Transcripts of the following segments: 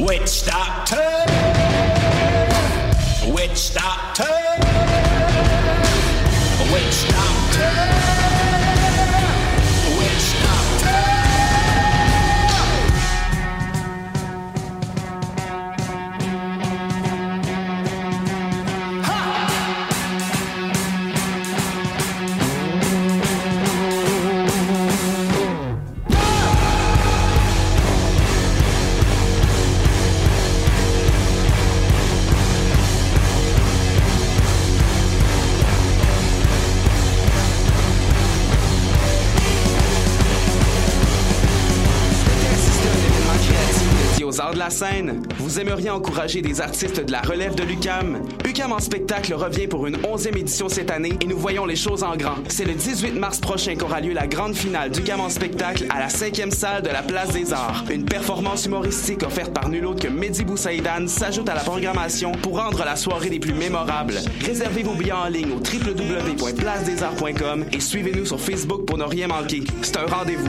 Witch doctor. Witch doctor. Aimeriez encourager des artistes de la relève de l'UCAM? UCAM en spectacle revient pour une 11e édition cette année et nous voyons les choses en grand. C'est le 18 mars prochain qu'aura lieu la grande finale d'UCAM en spectacle à la 5e salle de la Place des Arts. Une performance humoristique offerte par nul autre que Mehdi Boussaïdan s'ajoute à la programmation pour rendre la soirée des plus mémorables. Réservez vos billets en ligne au www.placedesarts.com et suivez-nous sur Facebook pour ne rien manquer. C'est un rendez-vous.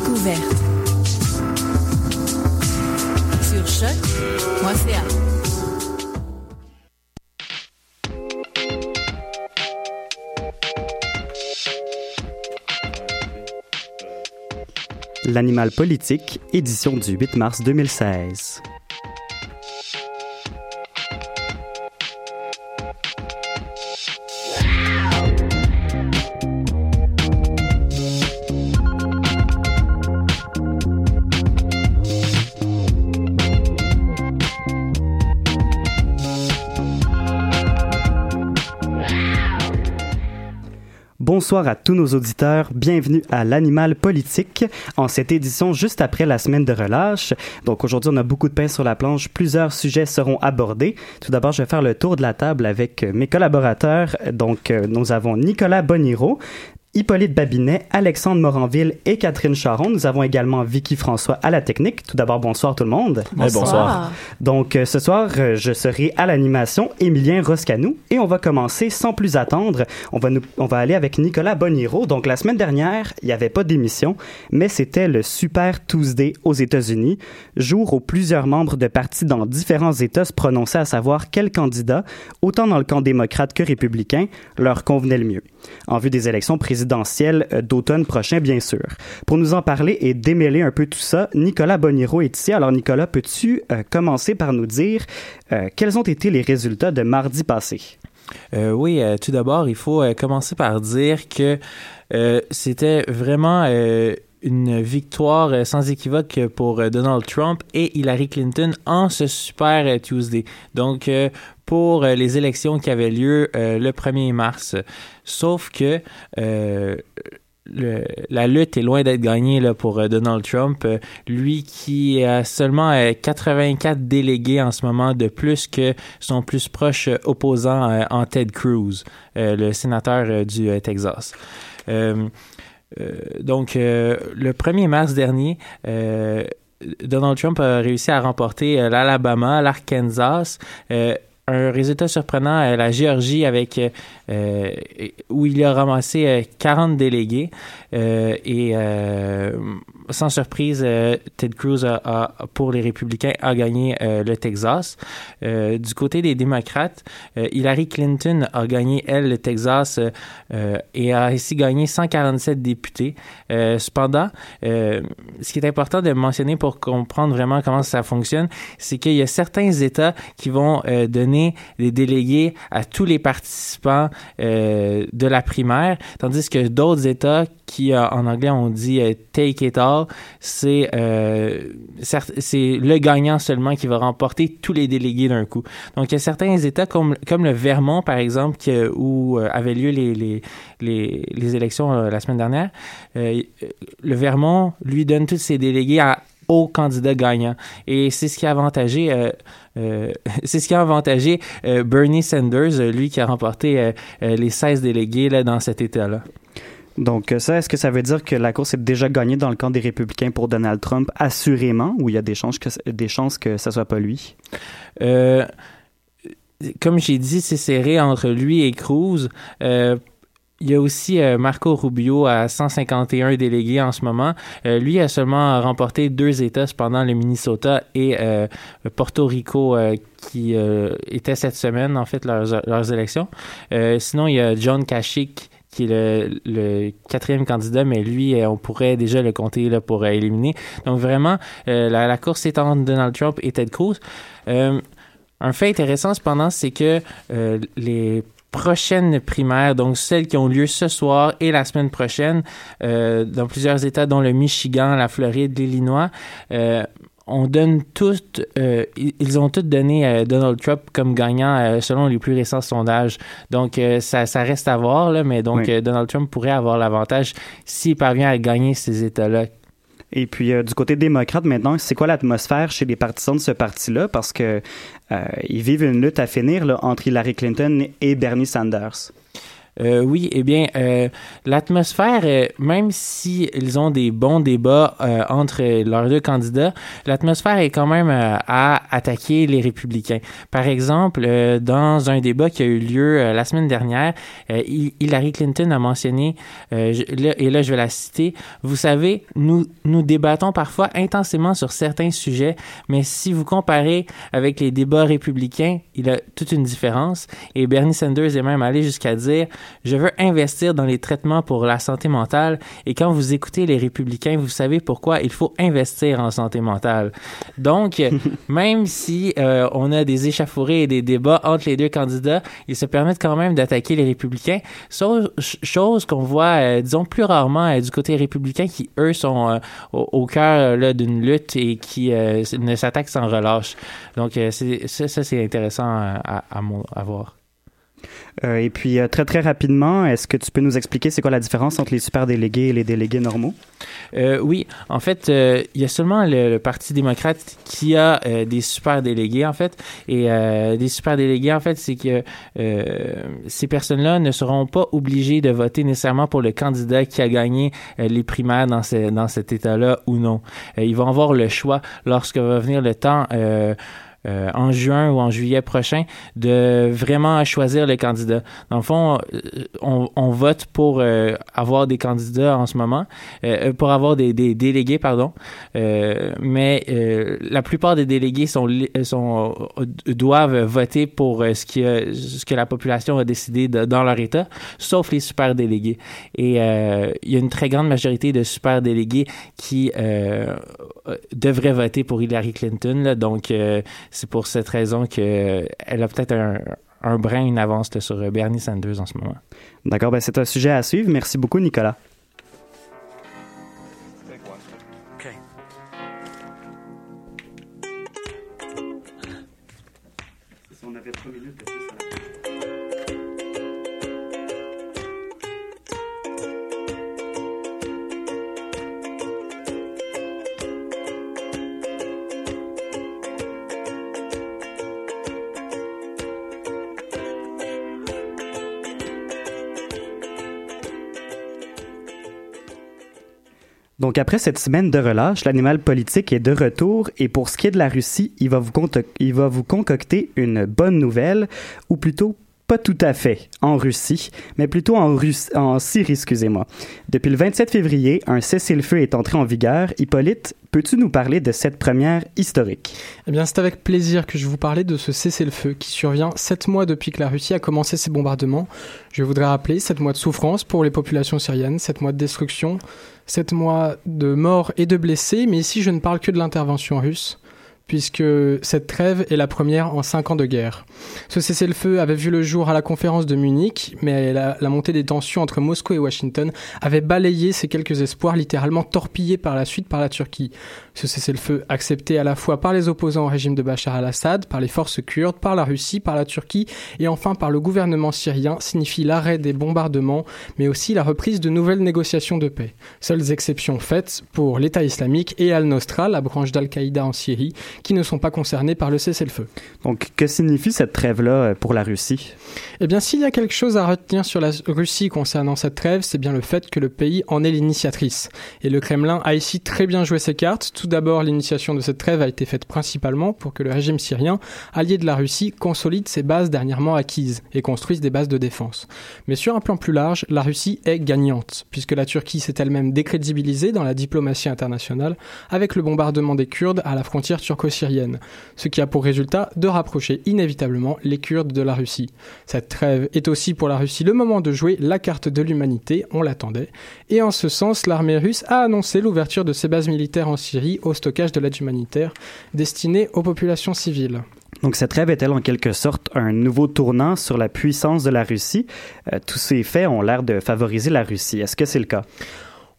Découverte. Sur choc.ca. L'animal politique, édition du 8 mars 2016. Bonsoir à tous nos auditeurs, bienvenue à l'Animal Politique en cette édition juste après la semaine de relâche. Donc aujourd'hui on a beaucoup de pain sur la planche, plusieurs sujets seront abordés. Tout d'abord je vais faire le tour de la table avec mes collaborateurs. Donc euh, nous avons Nicolas Boniro, Hippolyte Babinet, Alexandre Moranville et Catherine Charon. Nous avons également Vicky François à la technique. Tout d'abord, bonsoir tout le monde. Bonsoir. bonsoir. Donc, euh, ce soir, euh, je serai à l'animation Émilien Roscanou et on va commencer sans plus attendre. On va, nous, on va aller avec Nicolas Boniro. Donc, la semaine dernière, il n'y avait pas d'émission, mais c'était le Super Tuesday aux États-Unis, jour où plusieurs membres de partis dans différents États se prononçaient à savoir quel candidat, autant dans le camp démocrate que républicain, leur convenait le mieux. En vue des élections présidentielles, présidentielle d'automne prochain, bien sûr. Pour nous en parler et démêler un peu tout ça, Nicolas Boniro est ici. Alors, Nicolas, peux-tu euh, commencer par nous dire euh, quels ont été les résultats de mardi passé? Euh, oui, euh, tout d'abord, il faut euh, commencer par dire que c'était vraiment une victoire sans équivoque pour Donald Trump et Hillary Clinton en ce Super Tuesday. Donc, pour les élections qui avaient lieu le 1er mars. Sauf que le, la lutte est loin d'être gagnée là, pour euh, Donald Trump. Euh, lui qui a seulement euh, 84 délégués en ce moment de plus que son plus proche opposant en Ted Cruz, le sénateur du Texas. Donc, le 1er mars dernier, Donald Trump a réussi à remporter l'Alabama, l'Arkansas, un résultat surprenant, euh, la Géorgie avec euh, euh, où il a ramassé euh, 40 délégués euh, et euh, sans surprise, euh, Ted Cruz a, pour les républicains a gagné euh, le Texas. Euh, du côté des démocrates, Hillary Clinton a gagné elle le Texas et a ainsi gagné 147 députés. Cependant, ce qui est important de mentionner pour comprendre vraiment comment ça fonctionne, c'est qu'il y a certains États qui vont donner des délégués à tous les participants de la primaire, tandis que d'autres États qui, en anglais, on dit take it all, c'est euh, c'est le gagnant seulement qui va remporter tous les délégués d'un coup. Donc, il y a certains États comme, le Vermont, par exemple, euh, où euh, avaient lieu les, élections la semaine dernière. Le Vermont lui donne tous ses délégués au candidat gagnant. Et c'est ce qui a avantagé, c'est ce qui a Bernie Sanders, lui qui a remporté les 16 délégués là, dans cet État-là. Donc, euh, ça, est-ce que ça veut dire que la course est déjà gagnée dans le camp des républicains pour Donald Trump, assurément, ou il y a des chances que, des chances que ça soit pas lui? Euh, comme j'ai dit, c'est serré entre lui et Cruz. Euh, il y a aussi Marco Rubio à 151 délégués en ce moment. Lui a seulement remporté deux États, cependant le Minnesota et Porto Rico qui étaient cette semaine en fait leurs, élections. Sinon, il y a John Kasich qui est le, quatrième candidat, mais lui, euh, on pourrait déjà le compter là, pour euh, éliminer. Donc vraiment, euh, la, course est entre Donald Trump et Ted Cruz. Un fait intéressant, cependant, c'est que les prochaines primaires, donc celles qui ont lieu ce soir et la semaine prochaine, dans plusieurs États, dont le Michigan, la Floride, l'Illinois, euh, on donne toutes, euh, ils ont toutes donné euh, Donald Trump comme gagnant euh, selon les plus récents sondages. Donc ça, ça reste à voir, là, mais donc Oui. Donald Trump pourrait avoir l'avantage s'il parvient à gagner ces États-là. Et puis, euh, du côté démocrate, maintenant, c'est quoi l'atmosphère chez les partisans de ce parti-là? Parce que euh, ils vivent une lutte à finir là, entre Hillary Clinton et Bernie Sanders. Euh, oui, eh bien, euh, l'atmosphère, euh, même si ils ont des bons débats euh, entre leurs deux candidats, l'atmosphère est quand même euh, à attaquer les républicains. Par exemple, dans un débat qui a eu lieu la semaine dernière, Hi- Hillary Clinton a mentionné, et là je vais la citer, vous savez, nous, nous débattons parfois intensément sur certains sujets, mais si vous comparez avec les débats républicains, il y a toute une différence. Et Bernie Sanders est même allé jusqu'à dire je veux investir dans les traitements pour la santé mentale. Et quand vous écoutez les républicains, vous savez pourquoi il faut investir en santé mentale. Donc, même si euh, on a des échauffourées et des débats entre les deux candidats, ils se permettent quand même d'attaquer les républicains. Sauf- ch- chose qu'on voit, euh, disons, plus rarement euh, du côté républicain qui, eux, sont au, au cœur d'une lutte et qui ne s'attaquent sans relâche. Donc, ça, ça, c'est intéressant à, à, mon- à voir. Euh, et puis, euh, très, très rapidement, est-ce que tu peux nous expliquer c'est quoi la différence entre les super délégués et les délégués normaux? Euh, oui, en fait, il y a seulement le, Parti démocrate qui a des super délégués, en fait. Et des super délégués, en fait, c'est que ces personnes-là ne seront pas obligées de voter nécessairement pour le candidat qui a gagné les primaires dans, ce- dans cet État-là ou non. Ils vont avoir le choix lorsque va venir le temps. Euh, euh, en juin ou en juillet prochain, de vraiment choisir le candidat. Dans le fond, euh, on, on vote pour euh, avoir des candidats en ce moment, euh, pour avoir des, des délégués, pardon. Euh, mais euh, la plupart des délégués sont, sont euh, doivent voter pour euh, ce, qui ce que la population a décidé dans leur État, sauf les super délégués. Et euh, il y a une très grande majorité de super délégués qui euh, euh, devraient voter pour Hillary Clinton. là. donc, euh, c'est pour cette raison qu'elle a peut-être un, un brin, une avance sur euh, Bernie Sanders en ce moment. D'accord, ben c'est un sujet à suivre. Merci beaucoup, Nicolas. Donc après cette semaine de relâche, l'animal politique est de retour et pour ce qui est de la Russie, il va vous, il va vous concocter une bonne nouvelle, ou plutôt pas tout à fait en Russie, mais plutôt en, en Syrie, excusez-moi. Depuis le 27 février, un cessez-le-feu est entré en vigueur. Hippolyte, peux-tu nous parler de cette première historique? Eh bien, c'est avec plaisir que je vous parler de ce cessez-le-feu qui survient sept mois depuis que la Russie a commencé ses bombardements. Je voudrais rappeler sept mois de souffrance pour les populations syriennes, sept mois de destruction, sept mois de morts et de blessés, mais ici je ne parle que de l'intervention russe puisque cette trêve est la première en cinq ans de guerre. Ce cessez-le-feu avait vu le jour à la conférence de Munich, mais la, montée des tensions entre Moscou et Washington avait balayé ces quelques espoirs, littéralement torpillés par la suite par la Turquie. Ce cessez-le-feu accepté à la fois par les opposants au régime de Bachar al-Assad, par les forces kurdes, par la Russie, par la Turquie et enfin par le gouvernement syrien signifie l'arrêt des bombardements, mais aussi la reprise de nouvelles négociations de paix. Seules exceptions faites pour l'État islamique et Al-Nosra, la branche d'Al-Qaïda en Syrie, qui ne sont pas concernés par le cessez-le-feu. Donc, que signifie cette trêve-là euh, pour la Russie? Eh bien, s'il y a quelque chose à retenir sur la Russie concernant cette trêve, c'est bien le fait que le pays en est l'initiatrice. Et le Kremlin a ici très bien joué ses cartes. Tout d'abord, l'initiation de cette trêve a été faite principalement pour que le régime syrien, allié de la Russie, consolide ses bases dernièrement acquises et construise des bases de défense. Mais sur un plan plus large, la Russie est gagnante, puisque la Turquie s'est elle-même décrédibilisée dans la diplomatie internationale avec le bombardement des Kurdes à la frontière turco-syrienne, ce qui a pour résultat de rapprocher inévitablement les Kurdes de la Russie. Cette trêve est aussi pour la Russie le moment de jouer la carte de l'humanité, on l'attendait, et en ce sens, l'armée russe a annoncé l'ouverture de ses bases militaires en Syrie au stockage de l'aide humanitaire destinée aux populations civiles. Donc cette trêve est-elle en quelque sorte un nouveau tournant sur la puissance de la Russie? Euh, tous ces faits ont l'air de favoriser la Russie. Est-ce que c'est le cas?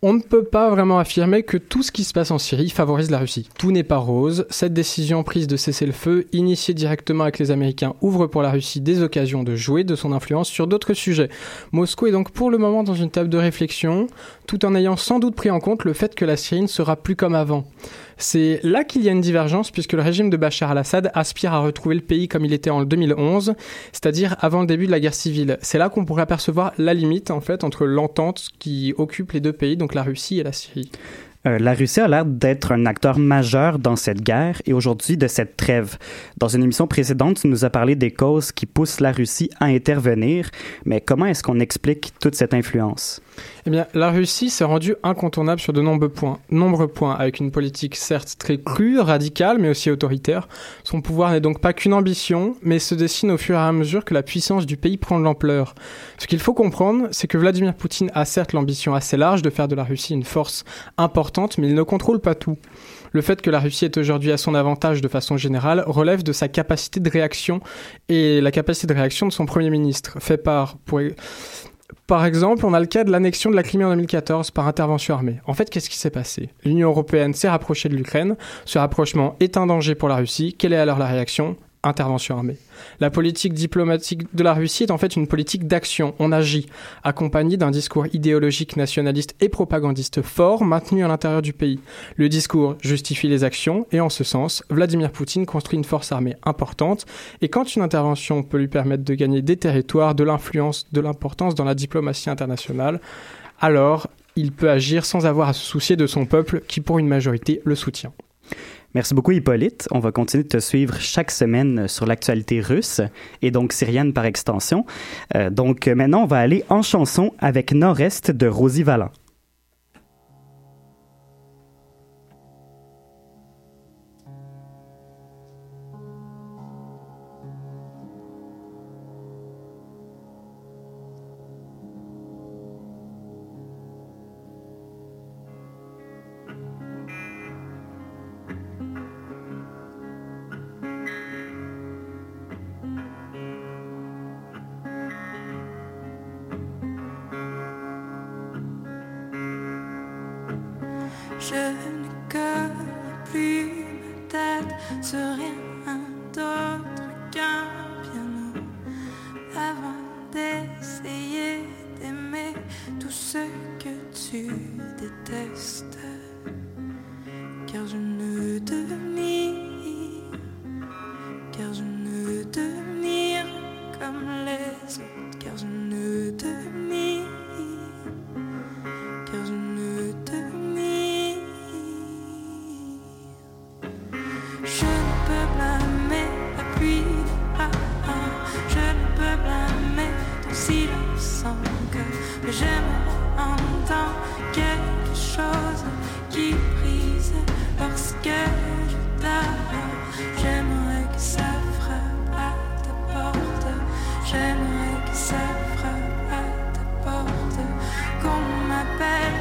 On ne peut pas vraiment affirmer que tout ce qui se passe en Syrie favorise la Russie. Tout n'est pas rose. Cette décision prise de cesser le feu, initiée directement avec les Américains, ouvre pour la Russie des occasions de jouer de son influence sur d'autres sujets. Moscou est donc pour le moment dans une table de réflexion, tout en ayant sans doute pris en compte le fait que la Syrie ne sera plus comme avant. C'est là qu'il y a une divergence puisque le régime de Bachar al-Assad aspire à retrouver le pays comme il était en 2011, c'est-à-dire avant le début de la guerre civile. C'est là qu'on pourrait apercevoir la limite entre l'entente qui occupe les deux pays, donc la Russie et la Syrie. Euh, la Russie a l'air d'être un acteur majeur dans cette guerre et aujourd'hui de cette trêve. Dans une émission précédente, tu nous as parlé des causes qui poussent la Russie à intervenir, mais comment est-ce qu'on explique toute cette influence? Eh bien, la Russie s'est rendue incontournable sur de nombreux points, nombreux points, avec une politique certes très crue, radicale, mais aussi autoritaire. Son pouvoir n'est donc pas qu'une ambition, mais se dessine au fur et à mesure que la puissance du pays prend de l'ampleur. Ce qu'il faut comprendre, c'est que Vladimir Poutine a certes l'ambition assez large de faire de la Russie une force importante, mais il ne contrôle pas tout. Le fait que la Russie est aujourd'hui à son avantage de façon générale relève de sa capacité de réaction et la capacité de réaction de son Premier ministre, fait par, pour, par exemple, on a le cas de l'annexion de la Crimée en 2014 par intervention armée. En fait, qu'est-ce qui s'est passé? L'Union européenne s'est rapprochée de l'Ukraine. Ce rapprochement est un danger pour la Russie. Quelle est alors la réaction? Intervention armée. La politique diplomatique de la Russie est en fait une politique d'action. On agit, accompagnée d'un discours idéologique nationaliste et propagandiste fort maintenu à l'intérieur du pays. Le discours justifie les actions et en ce sens, Vladimir Poutine construit une force armée importante et quand une intervention peut lui permettre de gagner des territoires, de l'influence, de l'importance dans la diplomatie internationale, alors il peut agir sans avoir à se soucier de son peuple qui pour une majorité le soutient. Merci beaucoup Hippolyte. On va continuer de te suivre chaque semaine sur l'actualité russe et donc syrienne par extension. Euh, donc maintenant, on va aller en chanson avec Nord-Est de Rosie Vallant. Je ne connais plus ma tête sur rien d'autre back.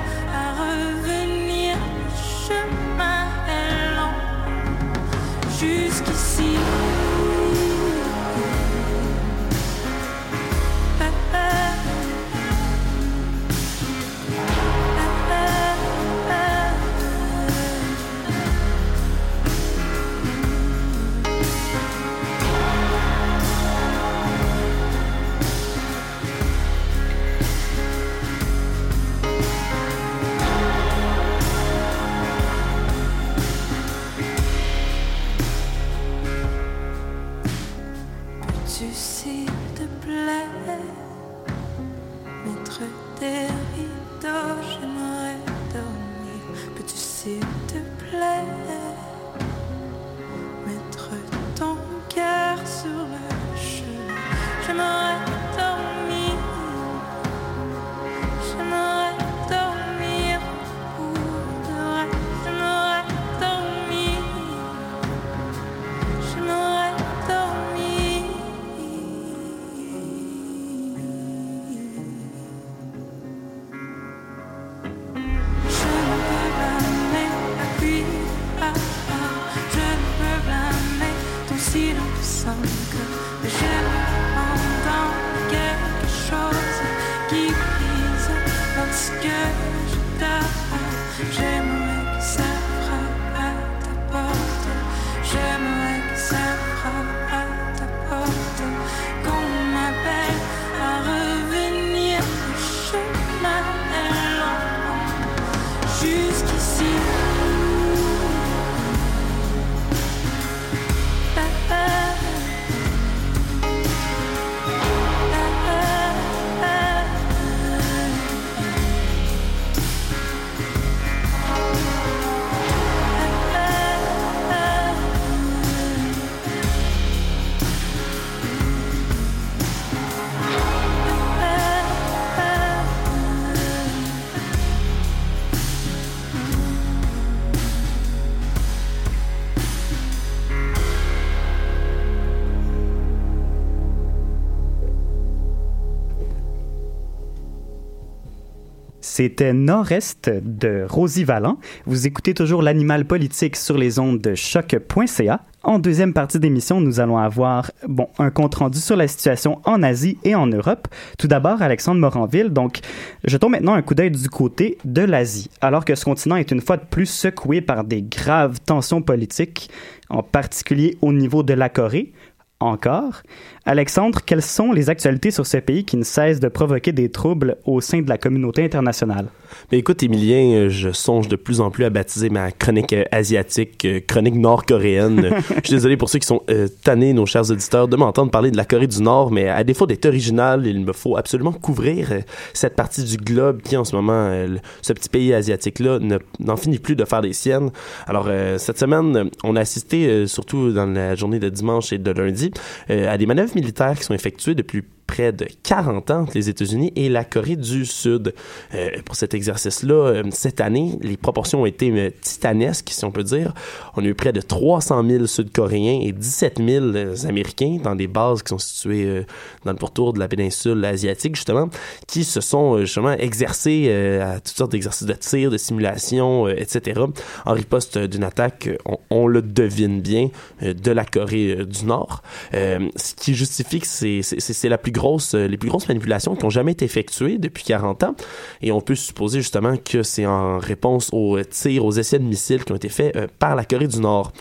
C'était Nord-Est de Rosie Vallant. Vous écoutez toujours l'animal politique sur les ondes de choc.ca. En deuxième partie d'émission, nous allons avoir bon, un compte-rendu sur la situation en Asie et en Europe. Tout d'abord, Alexandre Moranville. Donc, jetons maintenant un coup d'œil du côté de l'Asie. Alors que ce continent est une fois de plus secoué par des graves tensions politiques, en particulier au niveau de la Corée, encore. Alexandre, quelles sont les actualités sur ce pays qui ne cesse de provoquer des troubles au sein de la communauté internationale? Ben écoute, Émilien, euh, je songe de plus en plus à baptiser ma chronique euh, asiatique, euh, chronique nord-coréenne. Je suis désolé pour ceux qui sont euh, tannés, nos chers auditeurs, de m'entendre parler de la Corée du Nord, mais à défaut d'être original, il me faut absolument couvrir cette partie du globe qui, en ce moment, euh, ce petit pays asiatique-là, ne- n'en finit plus de faire des siennes. Alors, euh, cette semaine, on a assisté, surtout dans la journée de dimanche et de lundi, à des manœuvres militaires qui sont effectuées depuis près de 40 ans entre les États-Unis et la Corée du Sud. Euh, pour cet exercice-là, euh, cette année, les proportions ont été euh, titanesques, si on peut dire. On a eu près de 300 000 Sud-Coréens et 17 000 euh, Américains dans des bases qui sont situées dans le pourtour de la péninsule asiatique, justement, qui se sont justement exercés à toutes sortes d'exercices de tir, de simulation, etc., en riposte d'une attaque, on, le devine bien, de la Corée du Nord. Euh, ce qui justifie que c'est la plus grosse, euh, les plus grosses manipulations qui ont jamais été effectuées depuis 40 ans. Et on peut supposer justement que c'est en réponse aux euh, tirs, aux essais de missiles qui ont été faits euh, par la Corée du Nord.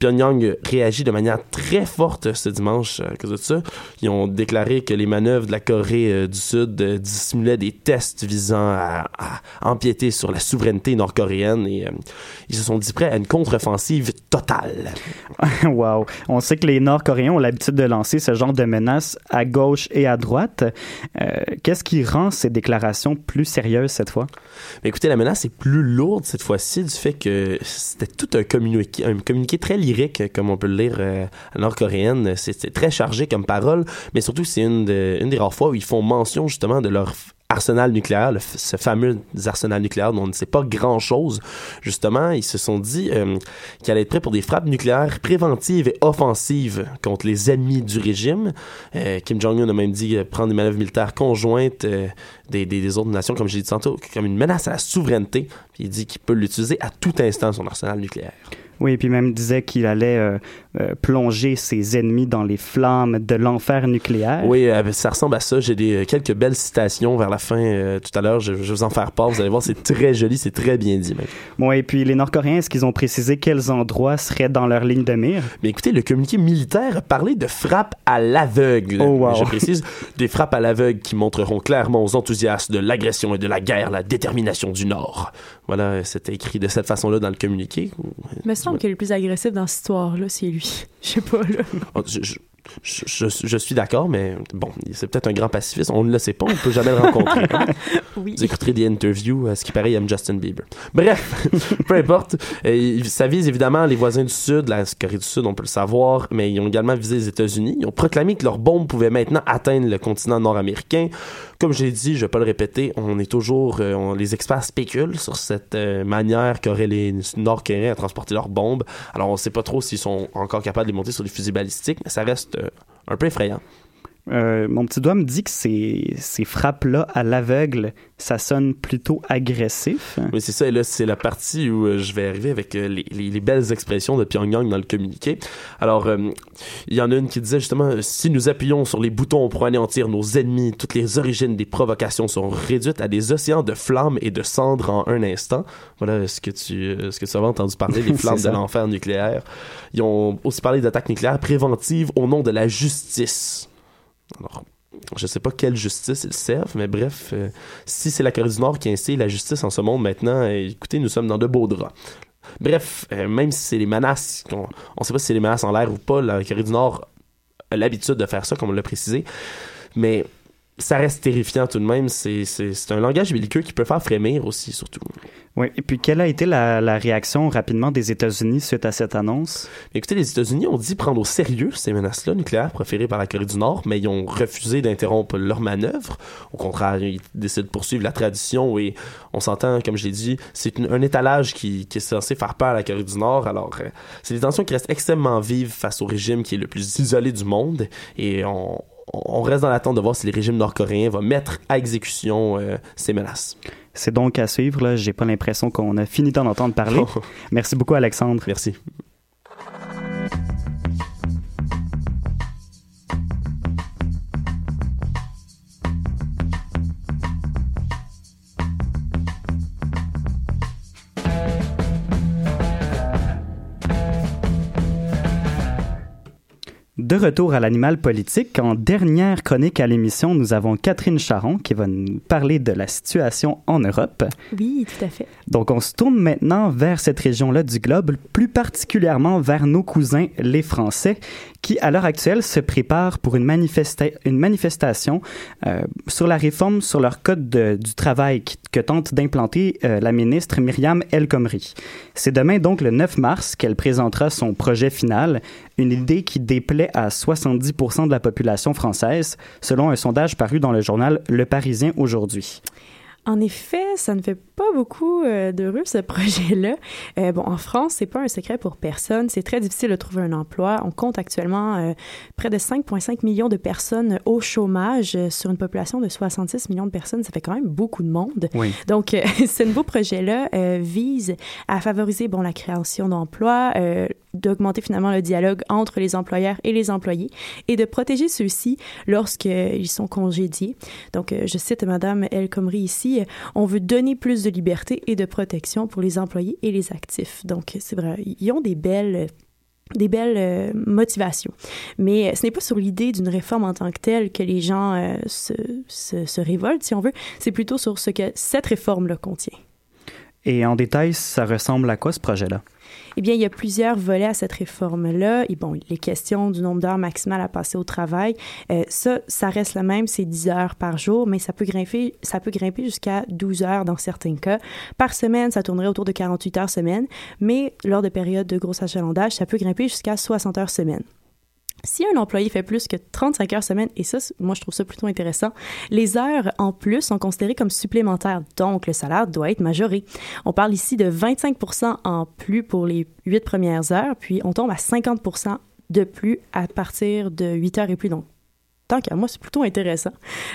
Pyongyang euh, réagit de manière très forte ce dimanche à cause de ça. Ils ont déclaré que les manœuvres de la Corée euh, du Sud euh, dissimulaient des tests visant à, à empiéter sur la souveraineté nord-coréenne et euh, ils se sont dit prêts à une contre-offensive totale. wow. On sait que les Nord-Coréens ont l'habitude de lancer ce genre de menaces à gauche et à droite. Euh, Qu'est-ce qui rend ces déclarations plus sérieuses cette fois? Mais écoutez, la menace est plus lourde cette fois-ci du fait que c'était tout un communiqué, un communiqué très comme on peut le lire euh, nord-coréenne. C'est très chargé comme parole, mais surtout, c'est une, de- une des rares fois où ils font mention justement de leur arsenal nucléaire, ce fameux arsenal nucléaire dont on ne sait pas grand-chose. Justement, ils se sont dit euh, qu'ils allaient être prêts pour des frappes nucléaires préventives et offensives contre les ennemis du régime. Euh, Kim Jong-un a même dit euh, prendre des manœuvres militaires conjointes euh, des, autres nations, comme j'ai dit tantôt, comme une menace à la souveraineté. Il dit qu'il peut l'utiliser à tout instant, son arsenal nucléaire. Oui, et puis même disait qu'il allait euh, euh, plonger ses ennemis dans les flammes de l'enfer nucléaire. Oui, euh, ça ressemble à ça. J'ai des quelques belles citations vers la fin tout à l'heure. Je, vais vous en faire part. Vous allez voir, c'est très joli, c'est très bien dit même. Bon, et puis les Nord-Coréens, est-ce qu'ils ont précisé quels endroits seraient dans leur ligne de mire? Mais écoutez, le communiqué militaire parlait de frappes à l'aveugle. Oh, wow. Je précise, des frappes à l'aveugle qui montreront clairement aux enthousiastes de l'agression et de la guerre la détermination du Nord. Voilà, c'était écrit de cette façon-là dans le communiqué. Il me semble que le plus agressif dans cette histoire-là, c'est lui. Je sais pas, là. Oh, Je, je- je- je- je suis d'accord, mais bon, c'est peut-être un grand pacifiste. On ne le sait pas, on peut jamais le rencontrer. hein. Oui. Vous écouterez des interviews, à ce qui paraît, il aime Justin Bieber. Bref, peu importe. Ça vise évidemment les voisins du Sud, la Corée du Sud, on peut le savoir, mais ils ont également visé les États-Unis. Ils ont proclamé que leurs bombes pouvaient maintenant atteindre le continent nord-américain. Comme je l'ai dit, je vais pas le répéter, on est toujours, euh, on- les experts spéculent sur cette euh, manière qu'auraient les Nord-Coréens à transporter leurs bombes. Alors on sait pas trop s'ils sont encore capables de les monter sur des fusils balistiques, mais ça reste euh, un peu effrayant. Euh, mon petit doigt me dit que ces, ces frappes-là à l'aveugle, ça sonne plutôt agressif. Oui, c'est ça. Et là, c'est la partie où euh, je vais arriver avec euh, les, les- les belles expressions de Pyongyang dans le communiqué. Alors, il y en a une qui disait justement si nous appuyons sur les boutons pour anéantir nos ennemis, toutes les origines des provocations sont réduites à des océans de flammes et de cendres en un instant. Voilà ce que tu, ce que tu avais entendu parler, C'est flammes de l'enfer nucléaire. Ils ont aussi parlé d'attaques nucléaires préventives au nom de la justice. Alors, je sais pas quelle justice ils servent, mais bref, euh, si c'est la Corée du Nord qui instille la justice en ce monde maintenant, euh, écoutez, nous sommes dans de beaux draps. Bref, euh, même si c'est les menaces, on sait pas si c'est les menaces en l'air ou pas, la Corée du Nord a l'habitude de faire ça, comme on l'a précisé, mais ça reste terrifiant tout de même. C'est un langage belliqueux qui peut faire frémir aussi, surtout. Oui, et puis quelle a été la, la réaction rapidement des États-Unis suite à cette annonce? Écoutez, les États-Unis ont dit prendre au sérieux ces menaces-là nucléaires proférées par la Corée du Nord, mais ils ont refusé d'interrompre leur manœuvre. Au contraire, ils décident de poursuivre la tradition et on s'entend, comme je l'ai dit, c'est un étalage qui, qui est censé faire peur à la Corée du Nord. Alors, euh, c'est des tensions qui restent extrêmement vives face au régime qui est le plus isolé du monde et on, on reste dans l'attente de voir si le régime nord-coréen va mettre à exécution euh, ces menaces. C'est donc à suivre, là. J'ai pas l'impression qu'on a fini d'en entendre parler. Merci beaucoup, Alexandre. Merci. De retour à l'animal politique, en dernière chronique à l'émission, nous avons Catherine Charon qui va nous parler de la situation en Europe. Oui, tout à fait. Donc, on se tourne maintenant vers cette région-là du globe, plus particulièrement vers nos cousins, les Français, qui, à l'heure actuelle, se préparent pour une, manifesta- une manifestation euh, sur la réforme sur leur code de- du travail qui- que tente d'implanter euh, la ministre Myriam El Khomri. C'est demain, donc, le 9 mars, qu'elle présentera son projet final, une idée qui déplaît à 70 de la population française, selon un sondage paru dans le journal Le Parisien aujourd'hui. En effet, ça ne fait pas beaucoup euh, d'heureux ce projet-là. Euh, bon, en France, c'est pas un secret pour personne. C'est très difficile de trouver un emploi. On compte actuellement euh, près de 5,5 millions de personnes au chômage euh, sur une population de 66 millions de personnes. Ça fait quand même beaucoup de monde. Oui. Donc, ce nouveau projet-là vise à favoriser bon la création d'emplois, d'augmenter finalement le dialogue entre les employeurs et les employés et de protéger ceux-ci lorsqu'ils sont congédiés. Donc, euh, je cite Madame El Khomri ici, euh, on veut donner plus de liberté et de protection pour les employés et les actifs. Donc, c'est vrai, ils ont des belles des belles euh, motivations. Mais ce n'est pas sur l'idée d'une réforme en tant que telle que les gens se, se, se révoltent, si on veut. C'est plutôt sur ce que cette réforme-là contient. Et en détail, ça ressemble à quoi ce projet-là? Eh bien, il y a plusieurs volets à cette réforme-là. Et bon, les questions du nombre d'heures maximales à passer au travail, euh, ça, ça reste le même, c'est 10 heures par jour, mais ça peut grimper, ça peut grimper jusqu'à 12 heures dans certains cas. Par semaine, ça tournerait autour de 48 heures semaine, mais lors de périodes de gros achalandage, ça peut grimper jusqu'à 60 heures semaine. Si un employé fait plus que 35 heures semaine, et ça, moi, je trouve ça plutôt intéressant, les heures en plus sont considérées comme supplémentaires, donc le salaire doit être majoré. On parle ici de 25% en plus pour les huit premières heures, puis on tombe à 50% de plus à partir de 8 heures et plus, donc tant qu'à moi, c'est plutôt intéressant.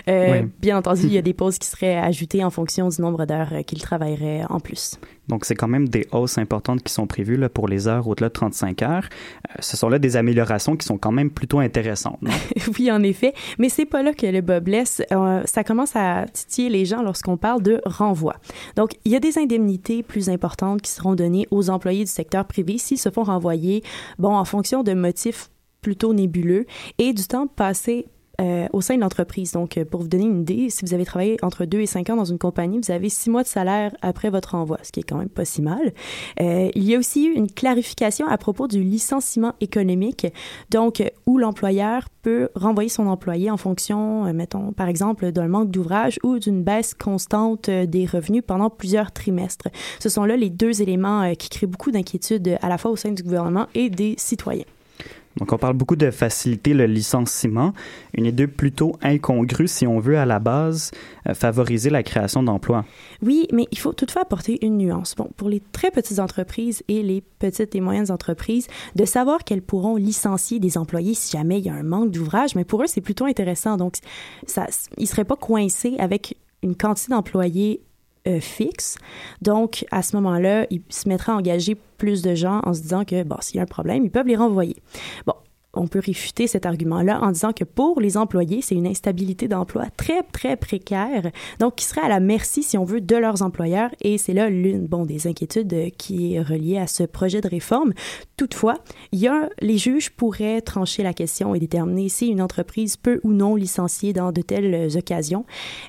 Euh, Oui. Bien entendu, il y a des pauses qui seraient ajoutées en fonction du nombre d'heures euh, qu'il travaillerait en plus. Donc, c'est quand même des hausses importantes qui sont prévues là, pour les heures au-delà de 35 heures. Euh, ce sont là des améliorations qui sont quand même plutôt intéressantes. oui, en effet. Mais c'est pas là que le bas blesse. Euh, ça commence à titiller les gens lorsqu'on parle de renvoi. Donc, il y a des indemnités plus importantes qui seront données aux employés du secteur privé s'ils se font renvoyer, bon, en fonction de motifs plutôt nébuleux et du temps passé euh, au sein de l'entreprise. Donc, euh, pour vous donner une idée, si vous avez travaillé entre 2 et 5 ans dans une compagnie, vous avez 6 mois de salaire après votre envoi, ce qui est quand même pas si mal. Euh, il y a aussi eu une clarification à propos du licenciement économique, donc où l'employeur peut renvoyer son employé en fonction, mettons, par exemple, d'un manque d'ouvrage ou d'une baisse constante des revenus pendant plusieurs trimestres. Ce sont là les deux éléments qui créent beaucoup d'inquiétude à la fois au sein du gouvernement et des citoyens. Donc, on parle beaucoup de faciliter le licenciement, une idée plutôt incongrue si on veut à la base euh, favoriser la création d'emplois. Oui, mais il faut toutefois apporter une nuance. Bon, pour les très petites entreprises et les petites et moyennes entreprises, de savoir qu'elles pourront licencier des employés si jamais il y a un manque d'ouvrage, mais pour eux, c'est plutôt intéressant. Donc, ça, ils ne seraient pas coincés avec une quantité d'employés euh, fixe. Donc, à ce moment-là, ils se mettraient à engager plus de gens en se disant que, bon, s'il y a un problème, ils peuvent les renvoyer. Bon, on peut réfuter cet argument-là en disant que pour les employés, c'est une instabilité d'emploi très, très précaire, donc qui serait à la merci, si on veut, de leurs employeurs. Et c'est là l'une bon, des inquiétudes qui est reliée à ce projet de réforme. Toutefois, il y a, les juges pourraient trancher la question et déterminer si une entreprise peut ou non licencier dans de telles occasions.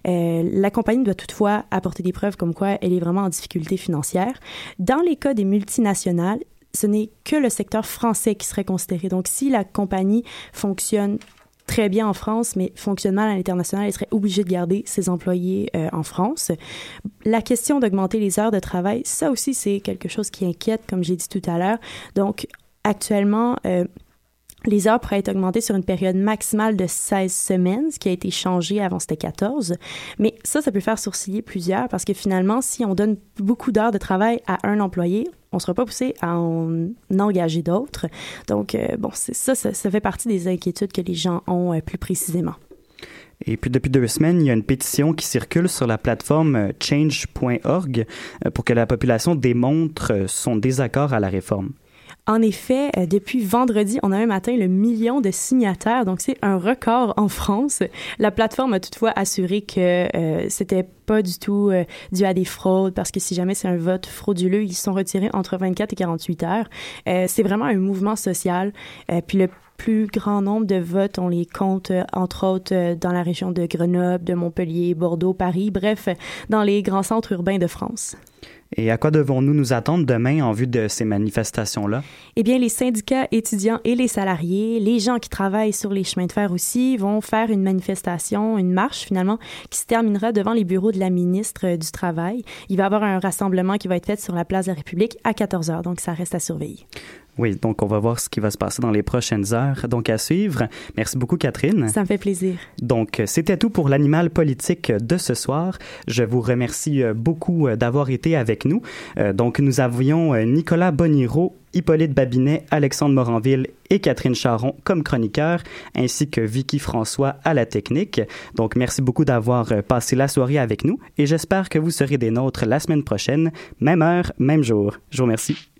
Euh, la compagnie doit toutefois apporter des preuves comme quoi elle est vraiment en difficulté financière. Dans les cas des multinationales, ce n'est que le secteur français qui serait considéré. Donc, si la compagnie fonctionne très bien en France, mais fonctionne mal à l'international, elle serait obligée de garder ses employés euh, en France. La question d'augmenter les heures de travail, ça aussi, c'est quelque chose qui inquiète, comme j'ai dit tout à l'heure. Donc, actuellement, euh, les heures pourraient être augmentées sur une période maximale de 16 semaines, ce qui a été changé avant c'était 14. Mais ça, ça peut faire sourciller plusieurs parce que finalement, si on donne beaucoup d'heures de travail à un employé, on ne sera pas poussé à en engager d'autres. Donc, euh, bon, ça, ça, fait partie des inquiétudes que les gens ont euh, plus précisément. Et puis depuis deux semaines, il y a une pétition qui circule sur la plateforme euh, change.org pour que la population démontre son désaccord à la réforme. En effet, euh, depuis vendredi, on a même atteint le million de signataires, donc c'est un record en France. La plateforme a toutefois assuré que euh, c'était pas du tout euh, dû à des fraudes, parce que si jamais c'est un vote frauduleux, ils sont retirés entre 24 et 48 heures. C'est vraiment un mouvement social. Puis le plus grand nombre de votes, on les compte entre autres dans la région de Grenoble, de Montpellier, Bordeaux, Paris, bref, dans les grands centres urbains de France. Et à quoi devons-nous nous attendre demain en vue de ces manifestations-là? Eh bien, les syndicats étudiants et les salariés, les gens qui travaillent sur les chemins de fer aussi, vont faire une manifestation, une marche finalement, qui se terminera devant les bureaux de la ministre euh, du Travail. Il va y avoir un rassemblement qui va être fait sur la place de la République à 14 heures, donc ça reste à surveiller. Oui, donc on va voir ce qui va se passer dans les prochaines heures. Donc à suivre. Merci beaucoup, Catherine. Ça me fait plaisir. Donc, c'était tout pour l'animal politique de ce soir. Je vous remercie euh, beaucoup euh, d'avoir été avec nous. Euh, Donc, nous avions Nicolas Boniro, Hippolyte Babinet, Alexandre Moranville et Catherine Charon comme chroniqueurs, ainsi que Vicky François à la technique. Donc, merci beaucoup d'avoir passé la soirée avec nous et j'espère que vous serez des nôtres la semaine prochaine, même heure, même jour. Je vous remercie.